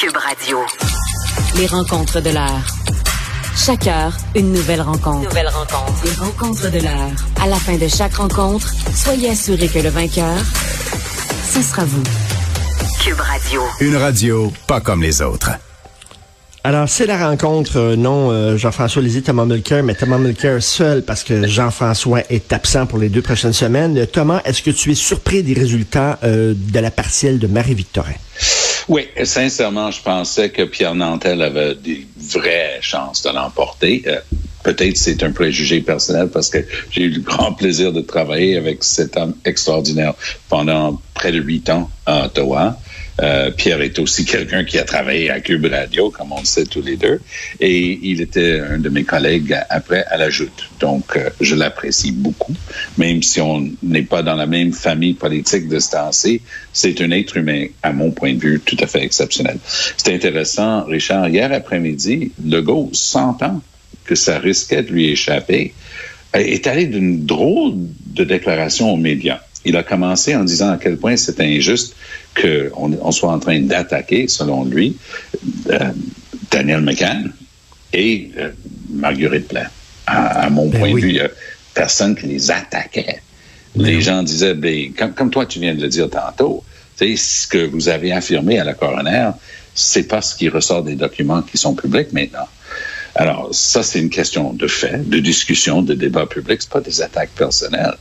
Cube Radio. Les rencontres de l'heure. Chaque heure, une nouvelle rencontre. Nouvelle rencontre. Les rencontres de l'heure. À la fin de chaque rencontre, soyez assurés que le vainqueur, ce sera vous. Cube Radio. Une radio pas comme les autres. Alors, c'est la rencontre, euh, non euh, Jean-François Lisée, Thomas Mulcair, mais Thomas Mulcair seul parce que Jean-François est absent pour les deux prochaines semaines. Thomas, est-ce que tu es surpris des résultats euh, de la partielle de Marie-Victorin? Oui, sincèrement, je pensais que Pierre Nantel avait des vraies chances de l'emporter. Euh, Peut-être c'est un préjugé personnel parce que j'ai eu le grand plaisir de travailler avec cet homme extraordinaire pendant près de huit ans à Ottawa. Euh, Pierre est aussi quelqu'un qui a travaillé à Cube Radio, comme on le sait tous les deux, et il était un de mes collègues après à la Joute. Donc, euh, je l'apprécie beaucoup, même si on n'est pas dans la même famille politique de ce. C'est un être humain, à mon point de vue, tout à fait exceptionnel. C'est intéressant, Richard. Hier après-midi, Legault, sentant que ça risquait de lui échapper, est allé d'une drôle de déclaration aux médias. Il a commencé en disant à quel point c'est injuste qu'on on soit en train d'attaquer, selon lui, euh, Daniel McCann et euh, Marguerite Plain. À, à mon Ben point oui. de vue, il y a personne qui les attaquait. Les gens disaient, ben, comme, comme toi tu viens de le dire tantôt, ce que vous avez affirmé à la coroner, c'est pas ce qui ressort des documents qui sont publics maintenant. Alors, ça, c'est une question de fait, de discussion, de débat public. C'est pas des attaques personnelles.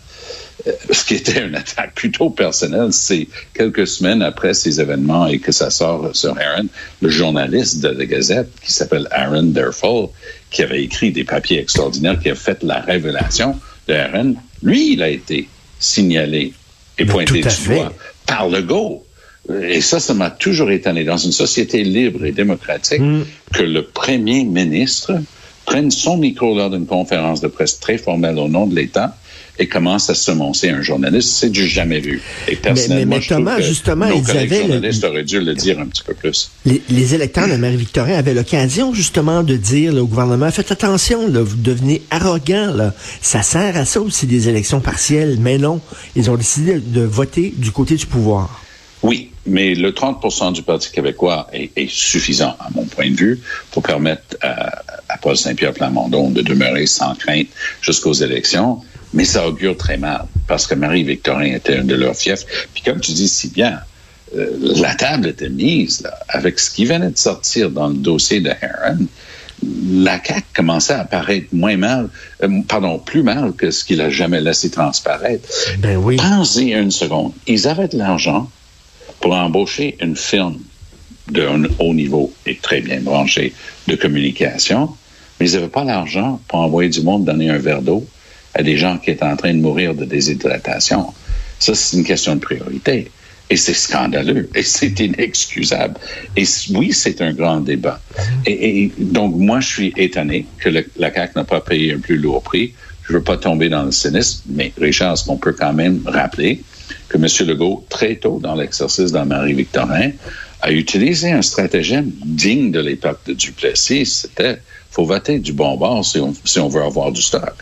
Euh, Ce qui était une attaque plutôt personnelle, c'est quelques semaines après ces événements et que ça sort sur Aaron, le journaliste de la Gazette qui s'appelle Aaron Derfall, qui avait écrit des papiers extraordinaires, qui a fait la révélation de Aaron, lui, il a été signalé et Mais pointé du doigt par le go. Et ça, ça m'a toujours étonné. Dans une société libre et démocratique, que le premier ministre prenne son micro lors d'une conférence de presse très formelle au nom de l'État et commence à semoncer un journaliste, c'est du jamais vu. Et personnellement, mais Thomas, que justement, nos ils avaient le- journalistes auraient dû le dire un petit peu plus. Les, les électeurs de Marie-Victorin avaient l'occasion justement de dire là, au gouvernement, faites attention, là, vous devenez arrogant. Là. Ça sert à ça aussi des élections partielles, mais non. Ils ont décidé de voter du côté du pouvoir. Oui, mais le 30% du Parti québécois est, est suffisant, à mon point de vue, pour permettre à, à Paul Saint-Pierre Plamondon de demeurer sans crainte jusqu'aux élections. Mais ça augure très mal, parce que Marie-Victorin était un de leurs fiefs. Puis comme tu dis si bien, euh, la table était mise là, avec ce qui venait de sortir dans le dossier de Heron. La CAQ commençait à apparaître moins mal, euh, pardon, plus mal que ce qu'il a jamais laissé transparaître. Ben oui. Pensez une seconde. Ils avaient de l'argent pour embaucher une firme d'un haut niveau et très bien branchée de communication, mais ils n'avaient pas l'argent pour envoyer du monde donner un verre d'eau à des gens qui étaient en train de mourir de déshydratation. Ça, c'est une question de priorité. Et c'est scandaleux et c'est inexcusable. Et oui, c'est un grand débat. Et, donc, moi, je suis étonné que la CAQ n'a pas payé un plus lourd prix. Je veux pas tomber dans le cynisme, mais Richard, est-ce qu'on peut quand même rappeler que M. Legault, très tôt dans l'exercice dans Marie-Victorin, a utilisé un stratagème digne de l'époque de Duplessis. C'était, faut voter du bon bord si on, si on veut avoir du stock.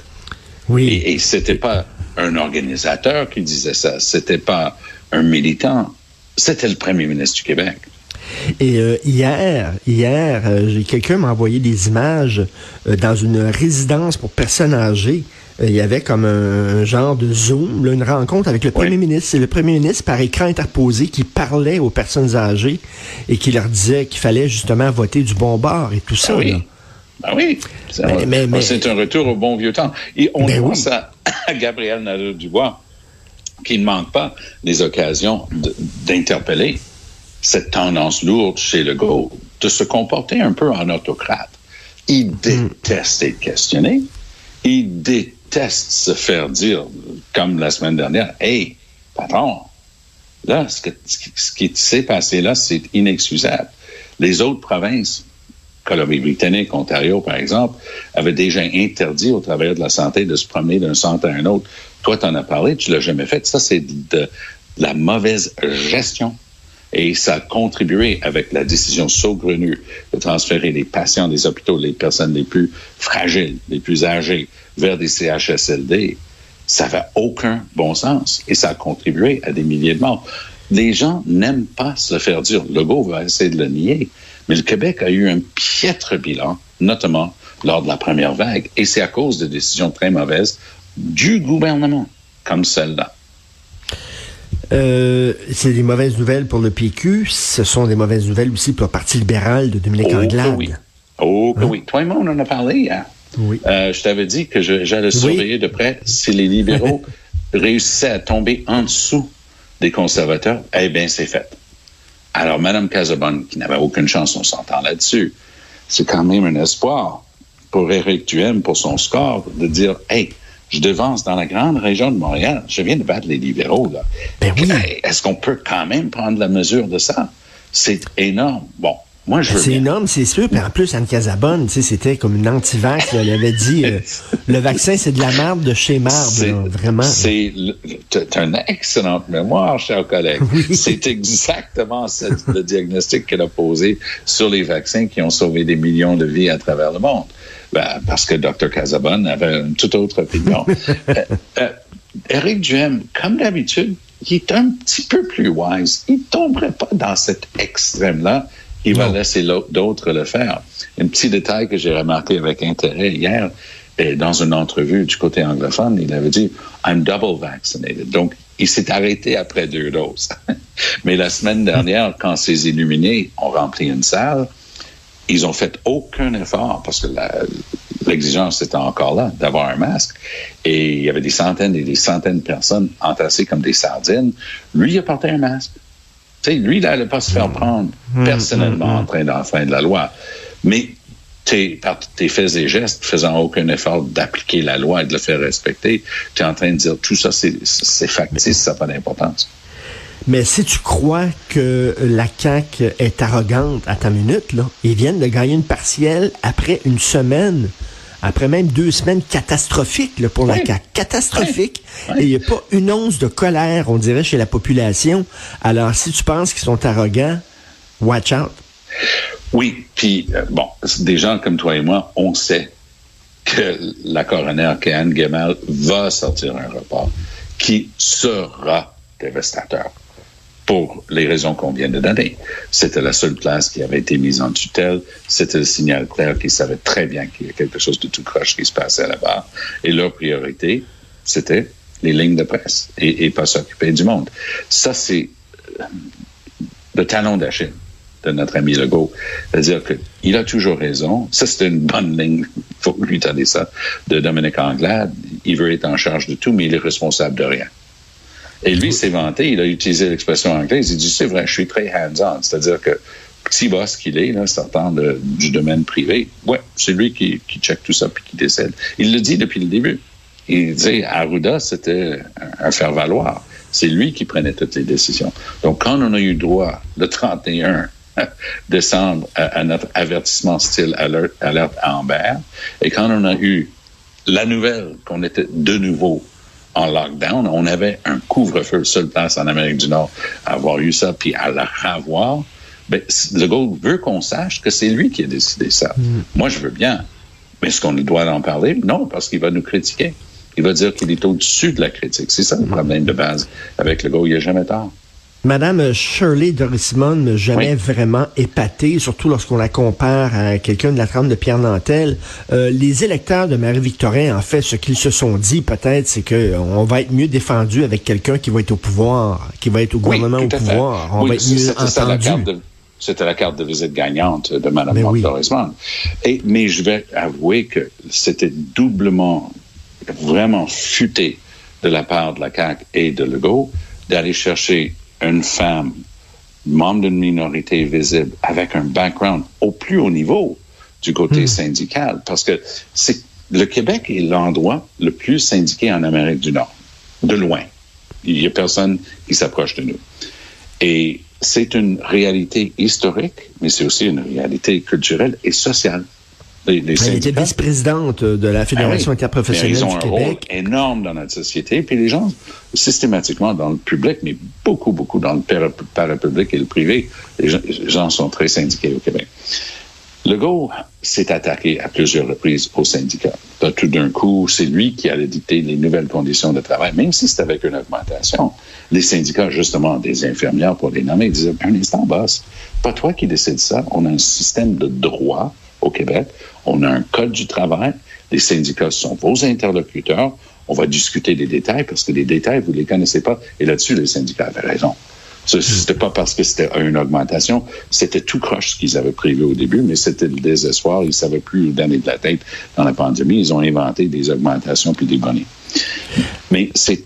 Oui. Et, et c'était pas un organisateur qui disait ça, c'était pas un militant, c'était le premier ministre du Québec. Et euh, hier, hier, euh, j'ai- quelqu'un m'a envoyé des images euh, dans une résidence pour personnes âgées. Il y avait comme un, un genre de Zoom, là, une rencontre avec le Oui. premier ministre. C'est le premier ministre par écran interposé qui parlait aux personnes âgées et qui leur disait qu'il fallait justement voter du bon bord et tout ça. Ah oui. Ben oui, mais- c'est un retour au bon vieux temps. Et on Ben pense oui. à, à Gabriel Nadeau-Dubois, qui ne manque pas des occasions d'interpeller cette tendance lourde chez Legault de se comporter un peu en autocrate. Il déteste être questionné. Il déteste se faire dire, comme la semaine dernière, Hey, patron, là, ce, que- ce qui s'est passé là, c'est inexcusable. Les autres provinces Colombie-Britannique, Ontario, par exemple, avaient déjà interdit aux travailleurs de la santé de se promener d'un centre à un autre. Toi, tu en as parlé, tu l'as jamais fait. Ça, c'est de, la mauvaise gestion. Et ça a contribué avec la décision saugrenue de transférer les patients des hôpitaux, les personnes les plus fragiles, les plus âgées, vers des CHSLD. Ça n'avait aucun bon sens et ça a contribué à des milliers de morts. Les gens n'aiment pas se faire dire. Legault va essayer de le nier. Mais le Québec a eu un piètre bilan, notamment lors de la première vague. Et c'est à cause de décisions très mauvaises du gouvernement, comme celle-là. Euh, c'est des mauvaises nouvelles pour le PQ. Ce sont des mauvaises nouvelles aussi pour le Parti libéral de Dominique oh, Anglade. oui. Oh, que hein? oui. Toi et moi, on en a parlé hier. Oui. Euh, je t'avais dit que j'allais surveiller de près si les libéraux réussissaient à tomber en dessous des conservateurs. Eh bien, c'est fait. Alors, Mme Casabonne, qui n'avait aucune chance, on s'entend là-dessus, c'est quand même un espoir pour Éric Duhem, pour son score, de dire, hey, je devance dans la grande région de Montréal. Je viens de battre les libéraux, là. Ben oui. Est-ce qu'on peut quand même prendre la mesure de ça? C'est énorme. Bon, moi, je C'est énorme, c'est sûr. Puis en plus, Anne Casabonne, c'était comme une anti-vax. Elle avait dit euh, le vaccin, c'est de la merde de chez merde, vraiment. C'est une excellente mémoire, cher collègue. C'est exactement le diagnostic qu'elle a posé sur les vaccins qui ont sauvé des millions de vies à travers le monde. Ben, parce que Dr. Casabonne avait une toute autre opinion. euh, euh, Éric Duhem, comme d'habitude, il est un petit peu plus wise. Il tomberait pas dans cet extrême-là il va laisser d'autres le faire. Un petit détail que j'ai remarqué avec intérêt hier, et dans une entrevue du côté anglophone, il avait dit I'm double vaccinated. Donc, il s'est arrêté après deux doses. Mais la semaine dernière, quand ces illuminés ont rempli une salle, ils ont fait aucun effort parce que l'exigence était encore là d'avoir un masque. Et il y avait des centaines et des centaines de personnes entassées comme des sardines. Lui, il a porté un masque lui, il n'allait pas se faire prendre mmh, personnellement mmh, en train d'enfreindre la loi. Mais par tes faits et gestes, faisant aucun effort d'appliquer la loi et de le faire respecter, tu es en train de dire tout ça, c'est factice, ça n'a pas d'importance. Mais si tu crois que la CAQ est arrogante à ta minute, là, ils viennent de gagner une partielle après une semaine après même deux semaines catastrophiques là, pour la CAQ. Catastrophiques. Et il n'y a pas une once de colère, on dirait, chez la population. Alors, si tu penses qu'ils sont arrogants, watch out. Oui, puis, euh, bon, des gens comme toi et moi, on sait que la coroner Kéane Gemal va sortir un rapport qui sera dévastateur pour les raisons qu'on vient de donner. C'était la seule place qui avait été mise en tutelle. C'était le signal clair qui savait très bien qu'il y a quelque chose de tout croche qui se passait là-bas. Et leur priorité, c'était les lignes de presse et, pas s'occuper du monde. Ça, c'est euh, le talon d'Achille de notre ami Legault. C'est-à-dire qu'il a toujours raison. Ça, c'est une bonne ligne, il faut lui donner ça, de Dominique Anglade. Il veut être en charge de tout, mais il est responsable de rien. Et lui s'est vanté, il a utilisé l'expression anglaise, il dit, c'est vrai, je suis très hands-on, c'est-à-dire que petit boss qu'il est, sortant du domaine privé, ouais, c'est lui qui, qui check tout ça puis qui décède. Il le dit depuis le début. Il dit, Arruda, c'était un faire-valoir. C'est lui qui prenait toutes les décisions. Donc, quand on a eu droit, le 31 décembre, à, notre avertissement style alerte, alerte Amber, et quand on a eu la nouvelle qu'on était de nouveau en lockdown, on avait un couvre-feu, seule place en Amérique du Nord à avoir eu ça, puis à la revoir. Ben, le Gold veut qu'on sache que c'est lui qui a décidé ça. Mm. Moi, je veux bien. Mais est-ce qu'on doit en parler? Non, parce qu'il va nous critiquer. Il va dire qu'il est au-dessus de la critique. C'est ça le mm. problème de base avec le Gold. Il n'y a jamais tort. Madame Shirley Dorismond n'a jamais vraiment épaté, surtout lorsqu'on la compare à quelqu'un de la trame de Pierre Nantel. Euh, les électeurs de Marie-Victorin, en fait, ce qu'ils se sont dit peut-être, c'est qu'on va être mieux défendu avec quelqu'un qui va être au pouvoir, qui va être au gouvernement au pouvoir. On va être mieux entendu. C'était la carte de visite gagnante de Mme oui. Et, mais je vais avouer que c'était doublement, vraiment futé de la part de la CAQ et de Legault d'aller chercher une femme, membre d'une minorité visible, avec un background au plus haut niveau du côté hmm. syndical, parce que c'est le Québec est l'endroit le plus syndiqué en Amérique du Nord, de loin. Il n'y a personne qui s'approche de nous. Et c'est une réalité historique, mais c'est aussi une réalité culturelle et sociale. Elle était vice-présidente de la Fédération ah interprofessionnelle ils ont un Rôle énorme dans notre société. Puis les gens, systématiquement dans le public, mais beaucoup, beaucoup dans le parapublic et le privé, les gens, sont très syndiqués au Québec. Legault s'est attaqué à plusieurs reprises aux syndicats. Tout d'un coup, c'est lui qui allait dicter les nouvelles conditions de travail, même si c'était avec une augmentation. Les syndicats, justement, des infirmières pour les nommer, disaient, un instant, boss, pas toi qui décides ça. On a un système de droit au Québec. On a un code du travail. Les syndicats sont vos interlocuteurs. On va discuter des détails parce que les détails, vous les connaissez pas. Et là-dessus, les syndicats avaient raison. C'était pas parce que c'était une augmentation, c'était tout croche ce qu'ils avaient prévu au début, mais c'était le désespoir. Ils savaient plus où donner de la tête dans la pandémie. Ils ont inventé des augmentations puis des bonnets. Mais c'est,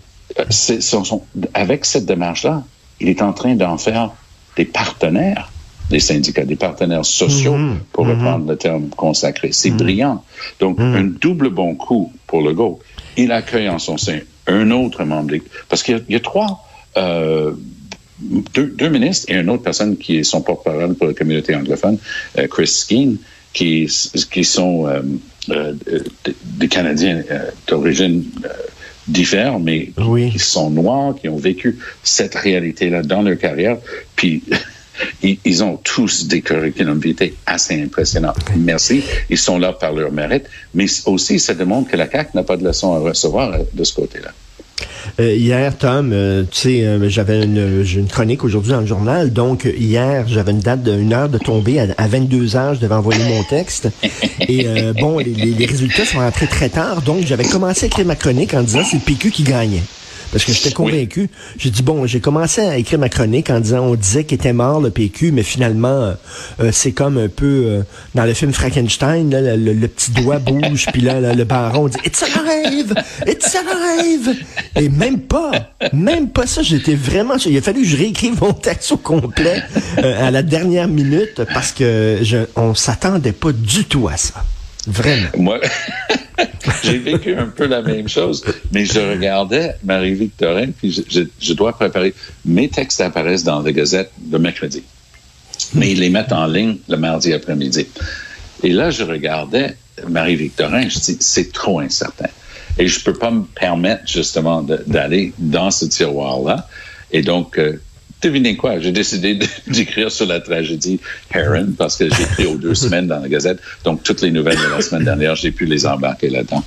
avec cette démarche-là, il est en train d'en faire des partenaires des syndicats, des partenaires sociaux, mm-hmm. pour mm-hmm. reprendre le terme consacré. C'est mm-hmm. brillant. Donc, un double bon coup pour le go. Il accueille en son sein un autre membre, parce qu'il y, a trois euh, deux, ministres et une autre personne qui est son porte-parole pour la communauté anglophone, euh, Chris Skeen, qui, qui sont euh, euh, des Canadiens d'origine différente, mais qui sont noirs, qui ont vécu cette réalité-là dans leur carrière. Puis, ils, ont tous des curriculum vitae assez impressionnants. Merci. Ils sont là par leur mérite. Mais aussi, ça démontre que la CAQ n'a pas de leçons à recevoir de ce côté-là. Euh, hier, Tom, euh, tu sais, euh, j'avais une, une, chronique aujourd'hui dans le journal. Donc, hier, j'avais une date d'une heure de tomber. À, 22 heures, je devais envoyer mon texte. Et bon, les, les, résultats sont rentrés très tard. Donc, j'avais commencé à écrire ma chronique en disant c'est le PQ qui gagnait parce que j'étais convaincu. J'ai dit, bon, j'ai commencé à écrire ma chronique en disant, on disait qu'il était mort, le PQ, mais finalement, euh, euh, c'est comme un peu euh, dans le film Frankenstein, le, petit doigt bouge, puis là, le baron dit, It's alive! It's alive! Et même pas, même pas ça, j'étais vraiment... Il a fallu que je réécrive mon texte au complet à la dernière minute parce que je, on s'attendait pas du tout à ça. Vraiment. Moi, j'ai vécu un peu la même chose, mais je regardais Marie-Victorin, puis je, dois préparer. Mes textes apparaissent dans la Gazette le mercredi, mais ils les mettent en ligne le mardi après-midi. Et là, je regardais Marie-Victorin, je dis, c'est trop incertain. Et je peux pas me permettre justement d'aller dans ce tiroir-là. Et donc, euh, devinez quoi? J'ai décidé d'écrire sur la tragédie Heron parce que j'ai écrit aux deux semaines dans la Gazette. Donc, toutes les nouvelles de la semaine dernière, j'ai pu les embarquer là-dedans.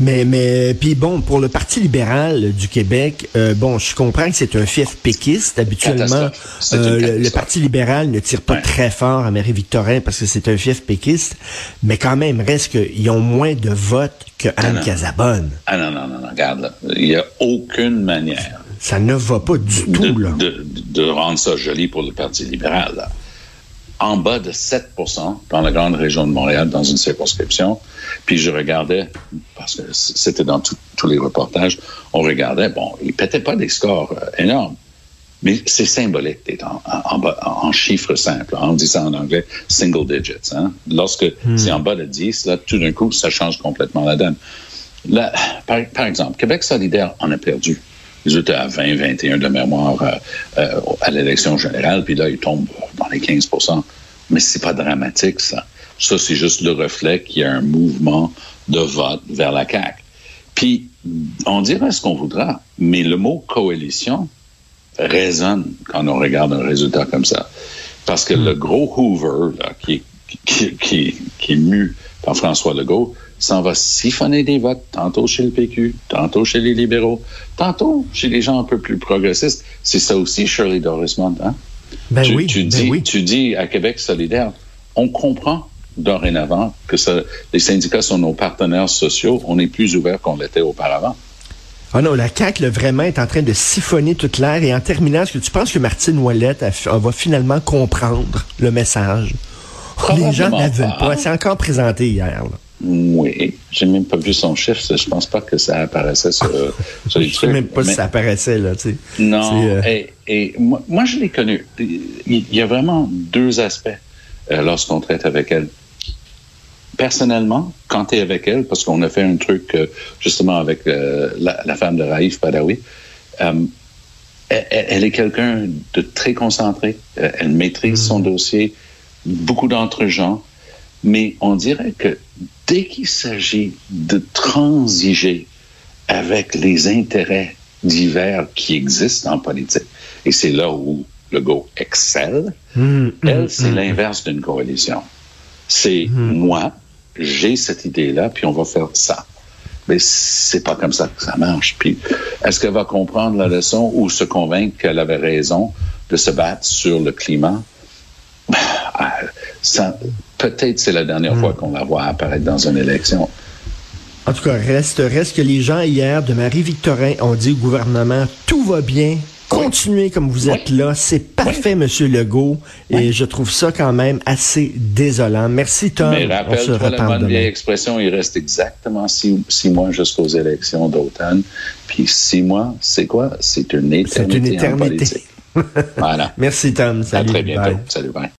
Mais, mais, puis bon, pour le Parti libéral du Québec, euh, bon, je comprends que c'est un fief péquiste. Habituellement, euh, le, Parti libéral ne tire pas très fort à Marie-Victorin parce que c'est un fief péquiste, mais quand même, reste qu'ils ont moins de votes que Anne Casabonne. Ah non, non, non, non, regarde, là. Il n'y a aucune manière ça ne va pas du tout, là. De, rendre ça joli pour le Parti libéral. En bas de 7% dans la grande région de Montréal, dans une circonscription. Puis je regardais, parce que c'était dans tous les reportages, on regardait, bon, ils pétaient pas des scores euh, énormes. Mais c'est symbolique d'être en, en, chiffres simples. On dit ça en anglais, single digits. Hein. Lorsque hmm. c'est en bas de 10, là, tout d'un coup, ça change complètement la donne. Là, par exemple, Québec solidaire en a perdu ils étaient à 20, 21 de mémoire euh, euh, à l'élection générale, puis là, ils tombent dans les 15% Mais c'est pas dramatique, ça. Ça, c'est juste le reflet qu'il y a un mouvement de vote vers la CAQ. Puis, on dira ce qu'on voudra, mais le mot coalition résonne quand on regarde un résultat comme ça. Parce que le gros Hoover, là, qui, qui, qui, qui est mu par François Legault, s'en va siphonner des votes, tantôt chez le PQ, tantôt chez les libéraux, tantôt chez les gens un peu plus progressistes. C'est ça aussi, Shirley Dorismond. Hein? Ben oui, tu, ben dis, oui. tu dis à Québec solidaire, on comprend dorénavant que ça, les syndicats sont nos partenaires sociaux. On est plus ouvert qu'on l'était auparavant. Ah non, la CAQ, vraiment, est en train de siphonner toute l'air. Et en terminant, est-ce que tu penses que Martine Ouellette va finalement comprendre le message? Les gens ne veulent pas. C'est encore présenté hier. Là. Oui, j'ai même pas vu son chiffre. Je pense pas que ça apparaissait sur, sur les. Je sais même pas si ça apparaissait là. Tu sais. Non. Euh, et, moi, je l'ai connu. Il y a vraiment deux aspects euh, lorsqu'on traite avec elle. Personnellement, quand tu es avec elle, parce qu'on a fait un truc euh, justement avec la, femme de Raif Badawi, elle, elle, est quelqu'un de très concentré. elle maîtrise son mm. dossier. Beaucoup d'entre gens mais on dirait que dès qu'il s'agit de transiger avec les intérêts divers qui existent en politique, et c'est là où le go excelle, mmh, mmh, elle, c'est mmh. l'inverse d'une coalition. C'est moi, j'ai cette idée-là, puis on va faire ça. Mais c'est pas comme ça que ça marche. Puis, est-ce qu'elle va comprendre la leçon ou se convaincre qu'elle avait raison de se battre sur le climat? Ah, ça, peut-être c'est la dernière fois qu'on la voit apparaître dans une élection. En tout cas, reste, reste que les gens hier de Marie-Victorin ont dit au gouvernement, tout va bien, continuez comme vous êtes là, c'est parfait, Monsieur Legault, et je trouve ça quand même assez désolant. Merci, Tom. Mais rappelle-toi la bonne vieille expression, il reste exactement six, six mois jusqu'aux élections d'automne. Puis six mois, c'est quoi? C'est une éternité. C'est une éternité. voilà. Merci, Tom. Salut. À très bientôt. Bye. Salut, bye.